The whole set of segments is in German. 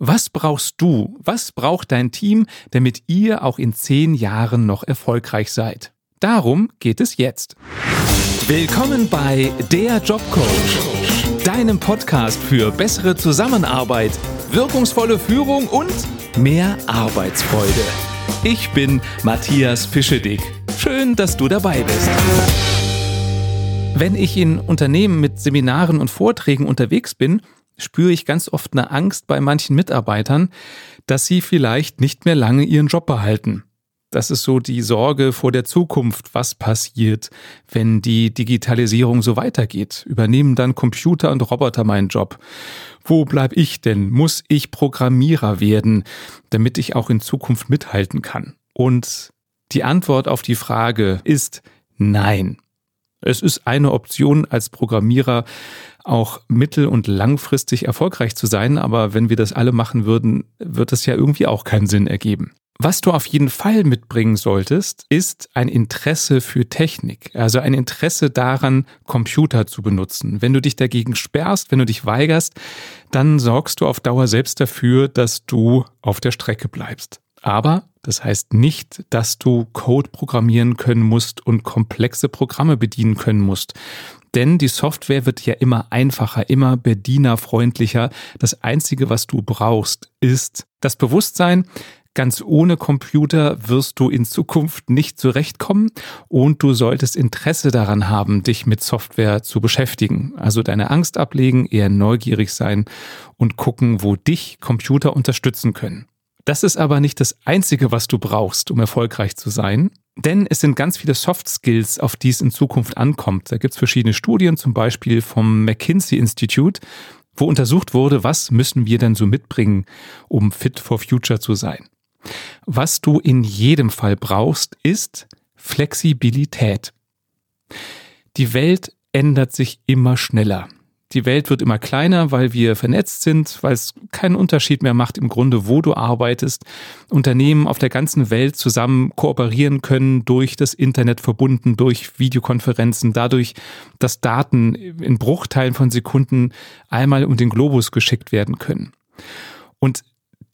Was brauchst du, was braucht dein Team, damit ihr auch in zehn Jahren noch erfolgreich seid? Darum geht es jetzt. Willkommen bei Der Jobcoach, deinem Podcast für bessere Zusammenarbeit, wirkungsvolle Führung und mehr Arbeitsfreude. Ich bin Matthias Fischedick. Schön, dass du dabei bist. Wenn ich in Unternehmen mit Seminaren und Vorträgen unterwegs bin, spüre ich ganz oft eine Angst bei manchen Mitarbeitern, dass sie vielleicht nicht mehr lange ihren Job behalten. Das ist so die Sorge vor der Zukunft. Was passiert, wenn die Digitalisierung so weitergeht? Übernehmen dann Computer und Roboter meinen Job? Wo bleib ich denn? Muss ich Programmierer werden, damit ich auch in Zukunft mithalten kann? Und die Antwort auf die Frage ist nein. Es ist eine Option als Programmierer auch mittel- und langfristig erfolgreich zu sein, aber wenn wir das alle machen würden, wird es ja irgendwie auch keinen Sinn ergeben. Was du auf jeden Fall mitbringen solltest, ist ein Interesse für Technik, also ein Interesse daran, Computer zu benutzen. Wenn du dich dagegen sperrst, wenn du dich weigerst, dann sorgst du auf Dauer selbst dafür, dass du auf der Strecke bleibst. Aber das heißt nicht, dass du Code programmieren können musst und komplexe Programme bedienen können musst. Denn die Software wird ja immer einfacher, immer bedienerfreundlicher. Das Einzige, was du brauchst, ist das Bewusstsein, Ganz ohne Computer wirst du in Zukunft nicht zurechtkommen und du solltest Interesse daran haben, dich mit Software zu beschäftigen. Also deine Angst ablegen, eher neugierig sein und gucken, wo dich Computer unterstützen können. Das ist aber nicht das Einzige, was du brauchst, um erfolgreich zu sein. Denn es sind ganz viele Soft Skills, auf die es in Zukunft ankommt. Da gibt es verschiedene Studien, zum Beispiel vom McKinsey Institute, wo untersucht wurde, was müssen wir denn so mitbringen, um fit for future zu sein. Was du in jedem Fall brauchst, ist Flexibilität. Die Welt ändert sich immer schneller. Die Welt wird immer kleiner, weil wir vernetzt sind, weil es keinen Unterschied mehr macht im Grunde, wo du arbeitest. Unternehmen auf der ganzen Welt zusammen kooperieren können durch das Internet verbunden, durch Videokonferenzen, dadurch, dass Daten in Bruchteilen von Sekunden einmal um den Globus geschickt werden können. Und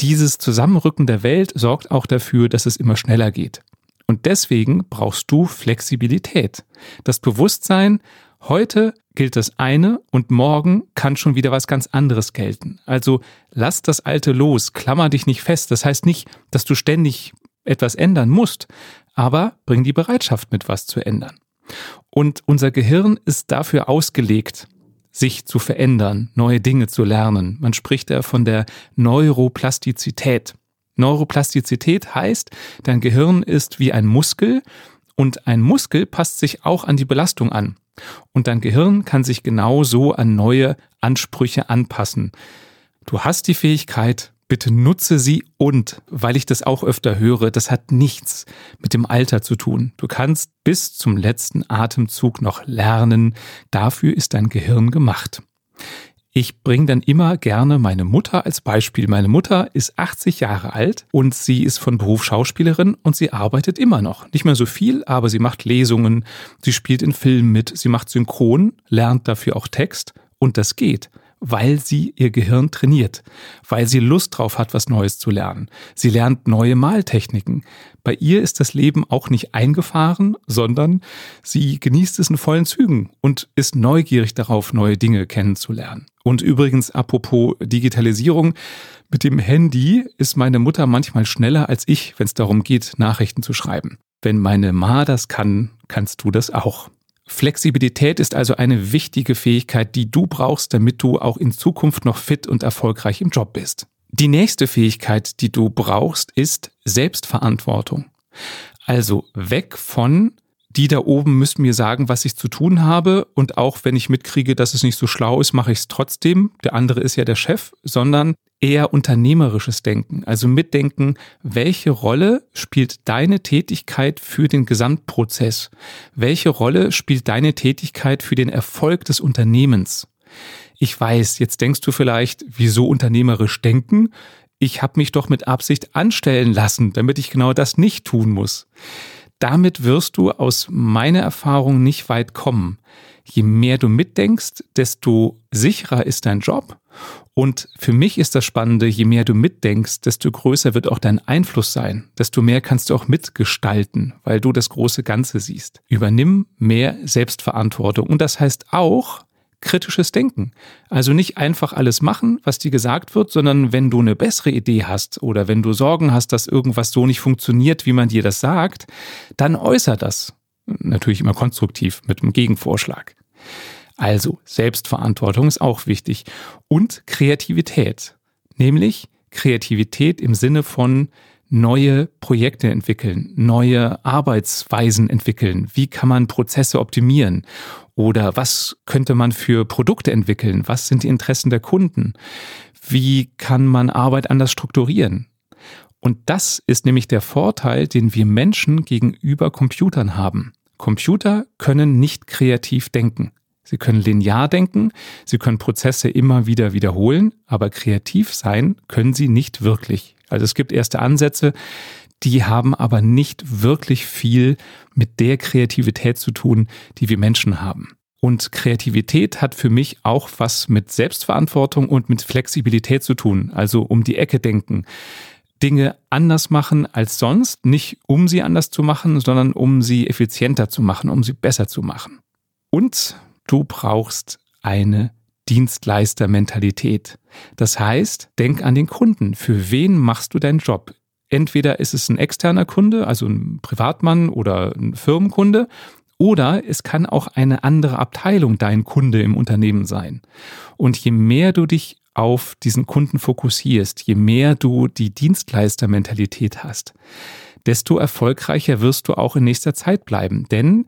dieses Zusammenrücken der Welt sorgt auch dafür, dass es immer schneller geht. Und deswegen brauchst du Flexibilität. Das Bewusstsein, heute gilt das eine und morgen kann schon wieder was ganz anderes gelten. Also lass das Alte los, klammer dich nicht fest. Das heißt nicht, dass du ständig etwas ändern musst, aber bring die Bereitschaft mit, was zu ändern. Und unser Gehirn ist dafür ausgelegt, sich zu verändern, neue Dinge zu lernen. Man spricht da von der Neuroplastizität. Neuroplastizität heißt, dein Gehirn ist wie ein Muskel und ein Muskel passt sich auch an die Belastung an. Und dein Gehirn kann sich genauso an neue Ansprüche anpassen. Du hast die Fähigkeit, bitte nutze sie und, weil ich das auch öfter höre, das hat nichts mit dem Alter zu tun. Du kannst bis zum letzten Atemzug noch lernen. Dafür ist dein Gehirn gemacht. Ich bringe dann immer gerne meine Mutter als Beispiel. Meine Mutter ist 80 Jahre alt und sie ist von Beruf Schauspielerin und sie arbeitet immer noch. Nicht mehr so viel, aber sie macht Lesungen, sie spielt in Filmen mit, sie macht Synchron, lernt dafür auch Text und das geht weil sie ihr Gehirn trainiert, weil sie Lust drauf hat, was Neues zu lernen. Sie lernt neue Maltechniken. Bei ihr ist das Leben auch nicht eingefahren, sondern sie genießt es in vollen Zügen und ist neugierig darauf, neue Dinge kennenzulernen. Und übrigens, apropos Digitalisierung, mit dem Handy ist meine Mutter manchmal schneller als ich, wenn es darum geht, Nachrichten zu schreiben. Wenn meine Ma das kann, kannst du das auch. Flexibilität ist also eine wichtige Fähigkeit, die du brauchst, damit du auch in Zukunft noch fit und erfolgreich im Job bist. Die nächste Fähigkeit, die du brauchst, ist Selbstverantwortung. Also weg von die da oben müssen mir sagen, was ich zu tun habe. Und auch wenn ich mitkriege, dass es nicht so schlau ist, mache ich es trotzdem. Der andere ist ja der Chef, sondern eher unternehmerisches Denken. Also mitdenken, welche Rolle spielt deine Tätigkeit für den Gesamtprozess? Welche Rolle spielt deine Tätigkeit für den Erfolg des Unternehmens? Ich weiß, jetzt denkst du vielleicht, wieso unternehmerisch denken? Ich habe mich doch mit Absicht anstellen lassen, damit ich genau das nicht tun muss. Damit wirst du aus meiner Erfahrung nicht weit kommen. Je mehr du mitdenkst, desto sicherer ist dein Job Und für mich ist das Spannende, je mehr du mitdenkst, desto größer wird auch dein Einfluss sein, desto mehr kannst du auch mitgestalten, weil du das große Ganze siehst. Übernimm mehr Selbstverantwortung. Und das heißt auch, kritisches Denken. Also nicht einfach alles machen, was dir gesagt wird, sondern wenn du eine bessere Idee hast oder wenn du Sorgen hast, dass irgendwas so nicht funktioniert, wie man dir das sagt, dann äußer das. Natürlich immer konstruktiv mit einem Gegenvorschlag. Also Selbstverantwortung ist auch wichtig und Kreativität. Nämlich Kreativität im Sinne von neue Projekte entwickeln, neue Arbeitsweisen entwickeln. Wie kann man Prozesse optimieren? Oder was könnte man für Produkte entwickeln? Was sind die Interessen der Kunden? Wie kann man Arbeit anders strukturieren? Und das ist nämlich der Vorteil, den wir Menschen gegenüber Computern haben. Computer können nicht kreativ denken. Sie können linear denken, sie können Prozesse immer wieder wiederholen, aber kreativ sein können sie nicht wirklich. Also es gibt erste Ansätze, die haben aber nicht wirklich viel mit der Kreativität zu tun, die wir Menschen haben. Und Kreativität hat für mich auch was mit Selbstverantwortung und mit Flexibilität zu tun, also um die Ecke denken. Dinge anders machen als sonst, nicht um sie anders zu machen, sondern um sie effizienter zu machen, um sie besser zu machen. Und du brauchst eine Dienstleistermentalität. Das heißt, denk an den Kunden. Für wen machst du deinen Job? Entweder ist es ein externer Kunde, also ein Privatmann oder ein Firmenkunde, oder es kann auch eine andere Abteilung dein Kunde im Unternehmen sein. Und je mehr du dich auf diesen Kunden fokussierst, je mehr du die Dienstleistermentalität hast, desto erfolgreicher wirst du auch in nächster Zeit bleiben. Denn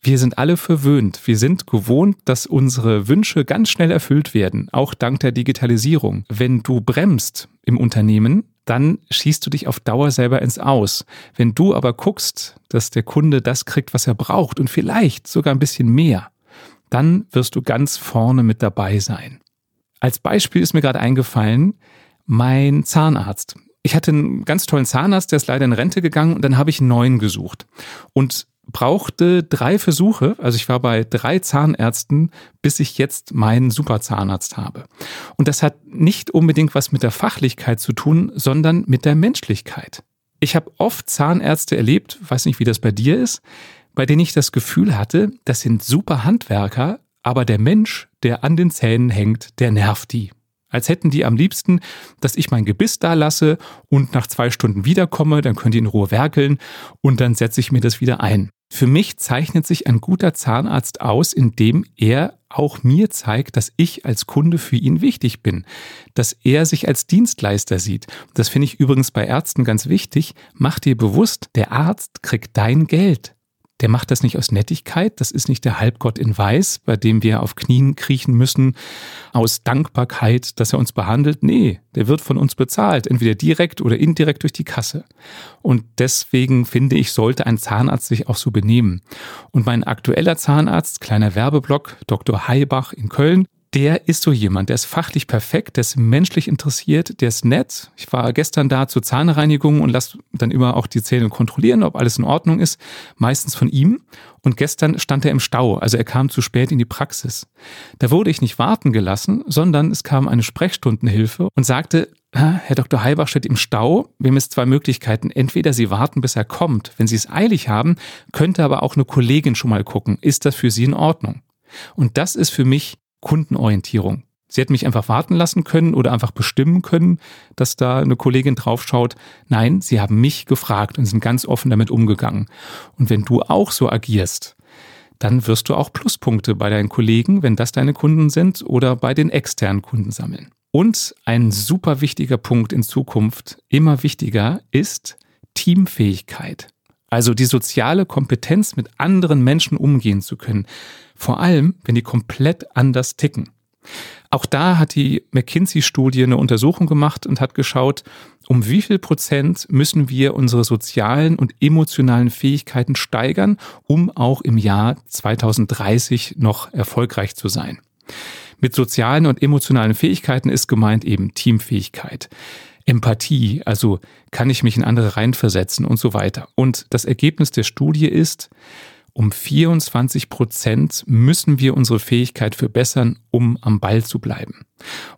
wir sind alle verwöhnt. Wir sind gewohnt, dass unsere Wünsche ganz schnell erfüllt werden, auch dank der Digitalisierung. Wenn du bremst im Unternehmen, dann schießt du dich auf Dauer selber ins Aus. Wenn du aber guckst, dass der Kunde das kriegt, was er braucht und vielleicht sogar ein bisschen mehr, dann wirst du ganz vorne mit dabei sein. Als Beispiel ist mir gerade eingefallen, mein Zahnarzt. Ich hatte einen ganz tollen Zahnarzt, der ist leider in Rente gegangen und dann habe ich einen neuen gesucht. Und brauchte drei Versuche, also ich war bei drei Zahnärzten, bis ich jetzt meinen Superzahnarzt habe. Und das hat nicht unbedingt was mit der Fachlichkeit zu tun, sondern mit der Menschlichkeit. Ich habe oft Zahnärzte erlebt, weiß nicht, wie das bei dir ist, bei denen ich das Gefühl hatte, das sind super Handwerker, aber der Mensch, der an den Zähnen hängt, der nervt die. Als hätten die am liebsten, dass ich mein Gebiss da lasse und nach zwei Stunden wiederkomme, dann können die in Ruhe werkeln und dann setze ich mir das wieder ein. Für mich zeichnet sich ein guter Zahnarzt aus, indem er auch mir zeigt, dass ich als Kunde für ihn wichtig bin, dass er sich als Dienstleister sieht. Das finde ich übrigens bei Ärzten ganz wichtig. Mach dir bewusst, der Arzt kriegt dein Geld der macht das nicht aus Nettigkeit, das ist nicht der Halbgott in Weiß, bei dem wir auf Knien kriechen müssen, aus Dankbarkeit, dass er uns behandelt. Nee, der wird von uns bezahlt, entweder direkt oder indirekt durch die Kasse. Und deswegen finde ich, sollte ein Zahnarzt sich auch so benehmen. Und mein aktueller Zahnarzt, kleiner Werbeblock, Dr. Heibach in Köln, der ist so jemand, der ist fachlich perfekt, der ist menschlich interessiert, der ist nett. Ich war gestern da zur Zahnreinigung und lasse dann immer auch die Zähne kontrollieren, ob alles in Ordnung ist, meistens von ihm. Und gestern stand er im Stau, also er kam zu spät in die Praxis. Da wurde ich nicht warten gelassen, sondern es kam eine Sprechstundenhilfe und sagte, Herr Dr. Heilbach steht im Stau. Wir haben jetzt zwei Möglichkeiten. Entweder Sie warten, bis er kommt. Wenn Sie es eilig haben, könnte aber auch eine Kollegin schon mal gucken. Ist das für Sie in Ordnung? Und das ist für mich Kundenorientierung. Sie hätten mich einfach warten lassen können oder einfach bestimmen können, dass da eine Kollegin draufschaut. Nein, sie haben mich gefragt und sind ganz offen damit umgegangen. Und wenn du auch so agierst, dann wirst du auch Pluspunkte bei deinen Kollegen, wenn das deine Kunden sind, oder bei den externen Kunden sammeln. Und ein super wichtiger Punkt in Zukunft, immer wichtiger, ist Teamfähigkeit. Also die soziale Kompetenz, mit anderen Menschen umgehen zu können. Vor allem, wenn die komplett anders ticken. Auch da hat die McKinsey-Studie eine Untersuchung gemacht und hat geschaut, um wie viel Prozent müssen wir unsere sozialen und emotionalen Fähigkeiten steigern, um auch im Jahr 2030 noch erfolgreich zu sein. Mit sozialen und emotionalen Fähigkeiten ist gemeint eben Teamfähigkeit. Empathie, also kann ich mich in andere reinversetzen und so weiter. Und das Ergebnis der Studie ist, Um 24 Prozent müssen wir unsere Fähigkeit verbessern, um am Ball zu bleiben.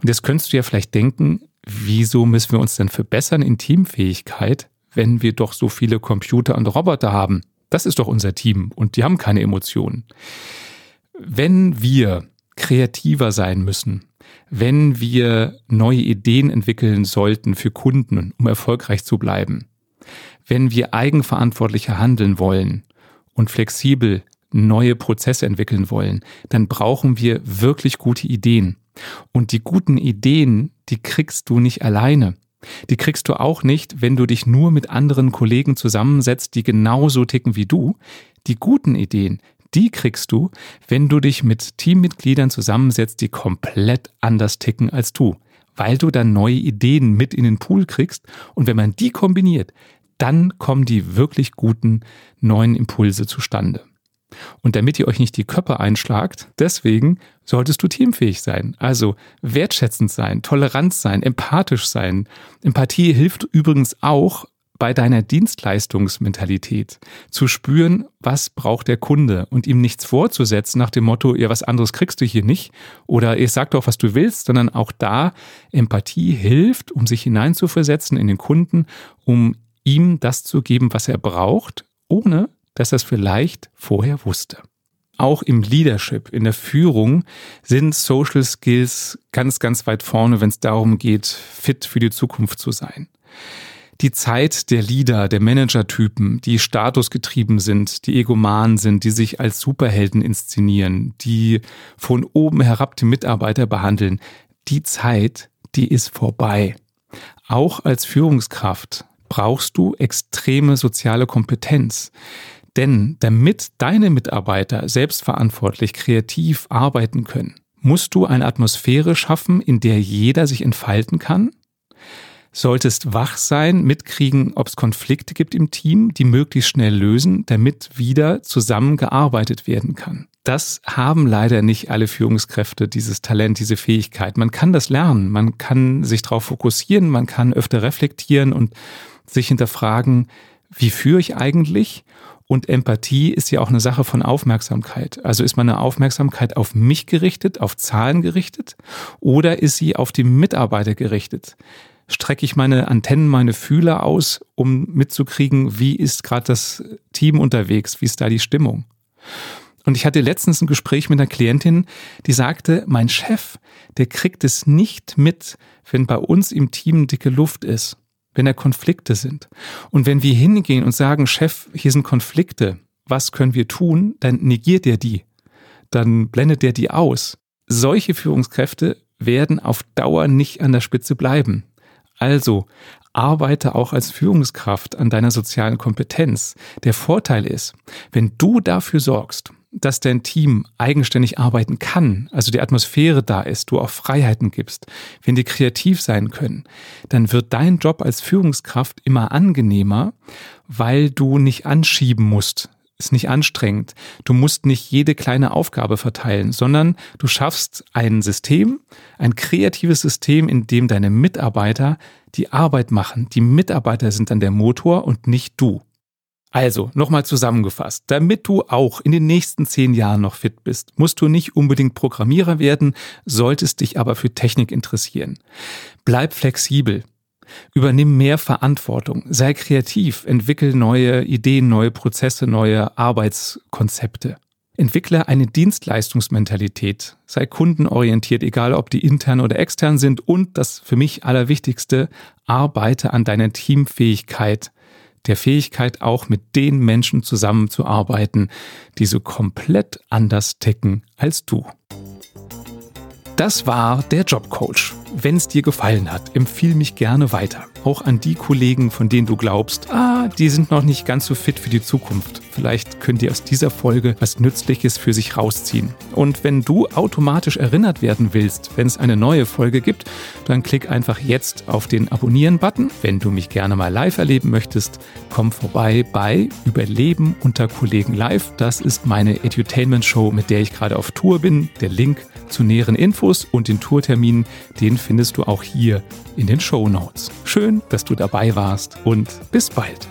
Und jetzt könntest du ja vielleicht denken, wieso müssen wir uns denn verbessern in Teamfähigkeit, wenn wir doch so viele Computer und Roboter haben? Das ist doch unser Team und die haben keine Emotionen. Wenn wir kreativer sein müssen, wenn wir neue Ideen entwickeln sollten für Kunden, um erfolgreich zu bleiben, wenn wir eigenverantwortlicher handeln wollen, und flexibel neue Prozesse entwickeln wollen, dann brauchen wir wirklich gute Ideen. Und die guten Ideen, die kriegst du nicht alleine. Die kriegst du auch nicht, wenn du dich nur mit anderen Kollegen zusammensetzt, die genauso ticken wie du. Die guten Ideen, die kriegst du, wenn du dich mit Teammitgliedern zusammensetzt, die komplett anders ticken als du, weil du dann neue Ideen mit in den Pool kriegst und wenn man die kombiniert, dann kommen die wirklich guten neuen Impulse zustande. Und damit ihr euch nicht die Köpfe einschlagt, deswegen solltest du teamfähig sein. Also wertschätzend sein, tolerant sein, empathisch sein. Empathie hilft übrigens auch bei deiner Dienstleistungsmentalität zu spüren, was braucht der Kunde und ihm nichts vorzusetzen nach dem Motto, ja, was anderes kriegst du hier nicht oder ich sag doch, was du willst, sondern auch da Empathie hilft, um sich hineinzuversetzen in den Kunden, um ihm das zu geben, was er braucht, ohne dass er es vielleicht vorher wusste. Auch im Leadership, in der Führung sind Social Skills ganz, ganz weit vorne, wenn es darum geht, fit für die Zukunft zu sein. Die Zeit der Leader, der Managertypen, die statusgetrieben sind, die egoman sind, die sich als Superhelden inszenieren, die von oben herab die Mitarbeiter behandeln, die Zeit, die ist vorbei. Auch als Führungskraft brauchst du extreme soziale Kompetenz. Denn damit deine Mitarbeiter selbstverantwortlich kreativ arbeiten können, musst du eine Atmosphäre schaffen, in der jeder sich entfalten kann, solltest wach sein, mitkriegen, ob es Konflikte gibt im Team, die möglichst schnell lösen, damit wieder zusammengearbeitet werden kann. Das haben leider nicht alle Führungskräfte, dieses Talent, diese Fähigkeit. Man kann das lernen, man kann sich darauf fokussieren, man kann öfter reflektieren und sich hinterfragen, wie führe ich eigentlich? Und Empathie ist ja auch eine Sache von Aufmerksamkeit. Also ist meine Aufmerksamkeit auf mich gerichtet, auf Zahlen gerichtet oder ist sie auf die Mitarbeiter gerichtet? Strecke ich meine Antennen, meine Fühler aus, um mitzukriegen, wie ist gerade das Team unterwegs, wie ist da die Stimmung? Und ich hatte letztens ein Gespräch mit einer Klientin, die sagte, mein Chef, der kriegt es nicht mit, wenn bei uns im Team dicke Luft ist wenn da Konflikte sind. Und wenn wir hingehen und sagen, Chef, hier sind Konflikte, was können wir tun, dann negiert er die. Dann blendet er die aus. Solche Führungskräfte werden auf Dauer nicht an der Spitze bleiben. Also arbeite auch als Führungskraft an deiner sozialen Kompetenz. Der Vorteil ist, wenn du dafür sorgst, dass dein Team eigenständig arbeiten kann, also die Atmosphäre da ist, du auch Freiheiten gibst, wenn die kreativ sein können, dann wird dein Job als Führungskraft immer angenehmer, weil du nicht anschieben musst. Ist nicht anstrengend. Du musst nicht jede kleine Aufgabe verteilen, sondern du schaffst ein System, ein kreatives System, in dem deine Mitarbeiter die Arbeit machen. Die Mitarbeiter sind dann der Motor und nicht du. Also, nochmal zusammengefasst, damit du auch in den nächsten zehn Jahren noch fit bist, musst du nicht unbedingt Programmierer werden, solltest dich aber für Technik interessieren. Bleib flexibel. Übernimm mehr Verantwortung, sei kreativ, entwickel neue Ideen, neue Prozesse, neue Arbeitskonzepte. Entwickle eine Dienstleistungsmentalität, sei kundenorientiert, egal ob die intern oder extern sind und das für mich allerwichtigste, arbeite an deiner Teamfähigkeit der Fähigkeit auch mit den Menschen zusammenzuarbeiten, die so komplett anders ticken als du. Das war der Jobcoach. Wenn es dir gefallen hat, empfiehl mich gerne weiter. Auch an die Kollegen, von denen du glaubst, ah, die sind noch nicht ganz so fit für die Zukunft. Vielleicht könnt ihr aus dieser Folge was Nützliches für sich rausziehen. Und wenn du automatisch erinnert werden willst, wenn es eine neue Folge gibt, dann klick einfach jetzt auf den Abonnieren-Button. Wenn du mich gerne mal live erleben möchtest, komm vorbei bei Überleben unter Kollegen live. Das ist meine Edutainment-Show, mit der ich gerade auf Tour bin. Der Link zu näheren Infos und den Tourterminen, den findest du auch hier in den Show Notes. Schön, dass du dabei warst und bis bald.